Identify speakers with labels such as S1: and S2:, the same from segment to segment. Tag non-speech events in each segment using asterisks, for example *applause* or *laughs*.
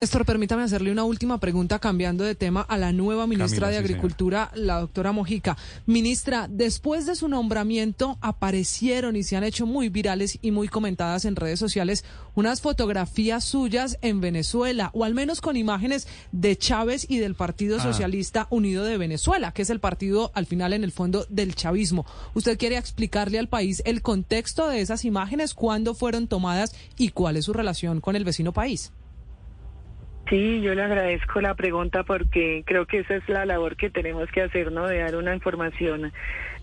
S1: Néstor, permítame hacerle una última pregunta cambiando de tema a la nueva ministra
S2: Camila,
S1: de
S2: sí,
S1: Agricultura, la doctora Mojica. Ministra, después de su nombramiento aparecieron y se han hecho muy virales y muy comentadas en redes sociales unas fotografías suyas en Venezuela, o al menos con imágenes de Chávez y del Partido
S2: Ah.
S1: Socialista Unido de Venezuela, que es el partido al final en el fondo del chavismo. ¿Usted quiere explicarle al país el contexto de esas imágenes, cuándo fueron tomadas y cuál es su relación con el vecino país?
S3: Sí, yo le agradezco la pregunta porque creo que esa es la labor que tenemos que hacer, ¿no? De dar una información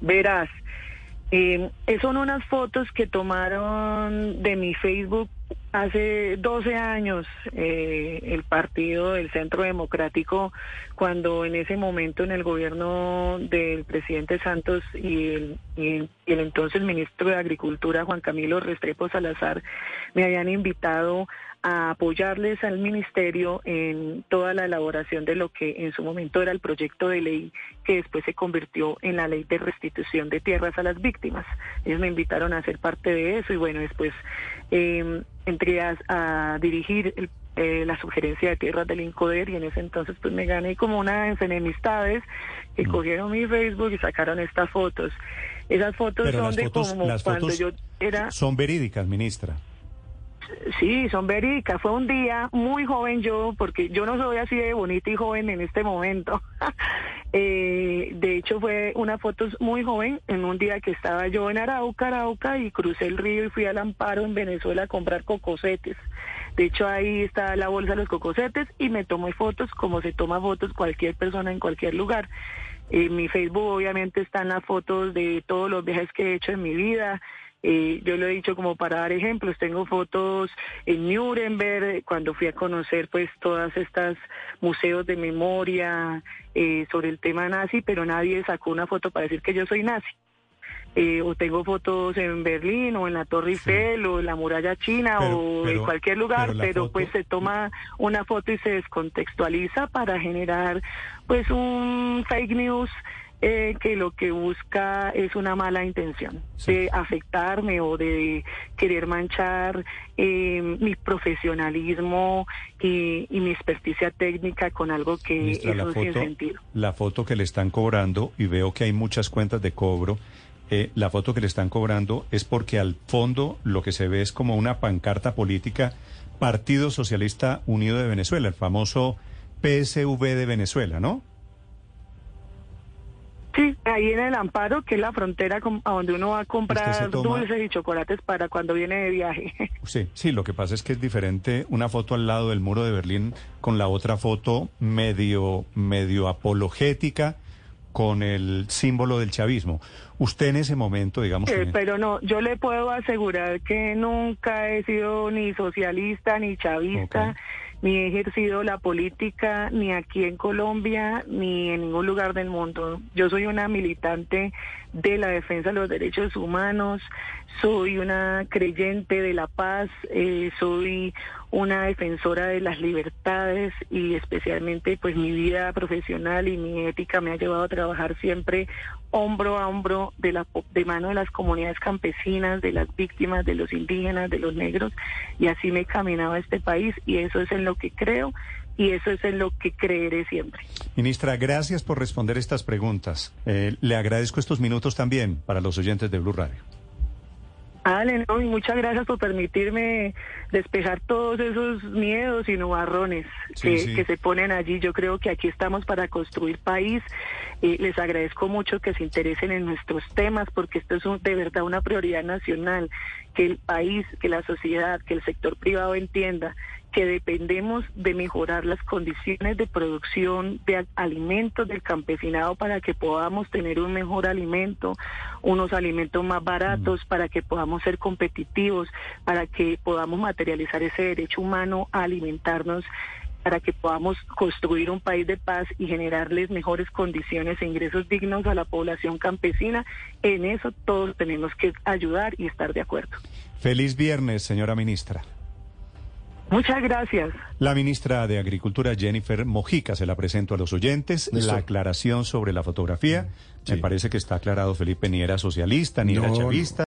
S3: veraz. Eh, son unas fotos que tomaron de mi Facebook hace 12 años eh, el partido del Centro Democrático, cuando en ese momento en el gobierno del presidente Santos y el, y el, y el entonces ministro de Agricultura, Juan Camilo Restrepo Salazar, me habían invitado a apoyarles al ministerio en toda la elaboración de lo que en su momento era el proyecto de ley que después se convirtió en la ley de restitución de tierras a las víctimas. Ellos me invitaron a ser parte de eso y bueno, después eh, entré a, a dirigir el, eh, la sugerencia de tierras del INCODER y en ese entonces pues me gané como unas enemistades que
S2: Mm.
S3: cogieron mi Facebook y sacaron estas fotos. Esas fotos
S2: Pero
S3: son
S2: las
S3: de
S2: fotos,
S3: como
S2: las
S3: cuando
S2: fotos
S3: yo era...
S2: son verídicas, ministra.
S3: Sí, son verídicas. Fue un día muy joven yo, porque yo no soy así de bonita y joven en este momento. *laughs* eh, de hecho, fue una foto muy joven en un día que estaba yo en Arauca, Arauca, y crucé el río y fui al Amparo en Venezuela a comprar cocosetes. De hecho, ahí está la bolsa de los cocosetes y me tomé fotos como se toma fotos cualquier persona en cualquier lugar. En mi Facebook obviamente están las fotos de todos los viajes que he hecho en mi vida. Eh, yo lo he dicho como para dar ejemplos, tengo fotos en Nuremberg, cuando fui a conocer pues todas estas museos de memoria eh, sobre el tema nazi, pero nadie sacó una foto para decir que yo soy nazi. Eh, o tengo fotos en Berlín o en la Torre Eiffel o en la muralla china
S2: Pero-
S3: o en cualquier lugar,
S2: pero
S3: pero,
S2: la foto-
S3: pues se toma una foto y se descontextualiza para generar pues un fake news eh, que lo que busca es una mala intención
S2: Sí.
S3: de afectarme o de querer manchar eh, mi profesionalismo y, y mi experticia técnica con algo que
S2: Ministra,
S3: es un
S2: foto,
S3: sinsentido.
S2: la foto que le están cobrando, y veo que hay muchas cuentas de cobro, eh, la foto que le están cobrando es porque al fondo lo que se ve es como una pancarta política Partido Socialista Unido de Venezuela, el famoso PSV de Venezuela, ¿no?
S3: Sí, ahí en el Amparo, que es la frontera a donde uno va a comprar
S2: toma-
S3: dulces y chocolates para cuando viene de viaje. *laughs*
S2: Sí, sí, lo que pasa es que es diferente una foto al lado del muro de Berlín con la otra foto medio, medio apologética con el símbolo del chavismo. Usted en ese momento, digamos,
S3: Eh,
S2: que-
S3: pero no, yo le puedo asegurar que nunca he sido ni socialista ni chavista. Ni he ejercido la política ni aquí en Colombia ni en ningún lugar del mundo. Yo soy una militante de la defensa de los derechos humanos, soy una creyente de la paz, eh, soy una defensora de las libertades y especialmente pues mi vida profesional y mi ética me ha llevado a trabajar siempre hombro a hombro de la de mano de las comunidades campesinas, de las víctimas, de los indígenas, de los negros y así me he caminado a este país y eso es en lo que creo y eso es en lo que creeré siempre.
S2: Ministra, gracias por responder estas preguntas. Eh, le agradezco estos minutos también para los oyentes de Blue Radio.
S3: Ale, no, y muchas gracias por permitirme despejar todos esos miedos y nubarrones
S2: Sí,
S3: que,
S2: sí.
S3: que se ponen allí. Yo creo que aquí estamos para construir país. Eh, les agradezco mucho que se interesen en nuestros temas porque esto es un- de verdad una prioridad nacional. Que el país, que la sociedad, que el sector privado entienda que dependemos de mejorar las condiciones de producción de alimentos del campesinado para que podamos tener un mejor alimento, unos alimentos más baratos, para que podamos ser competitivos, para que podamos materializar ese derecho humano a alimentarnos para que podamos construir un país de paz y generarles mejores condiciones e ingresos dignos a la población campesina. En eso todos tenemos que ayudar y estar de acuerdo.
S2: Feliz viernes, señora ministra.
S3: Muchas gracias.
S2: La ministra de Agricultura, Jennifer Mojica, se la presento a los oyentes.
S4: Néstor.
S2: La aclaración sobre la fotografía. Me
S4: Sí.
S2: parece que está aclarado, Felipe, ni era socialista, ni era
S4: no.
S2: chavista.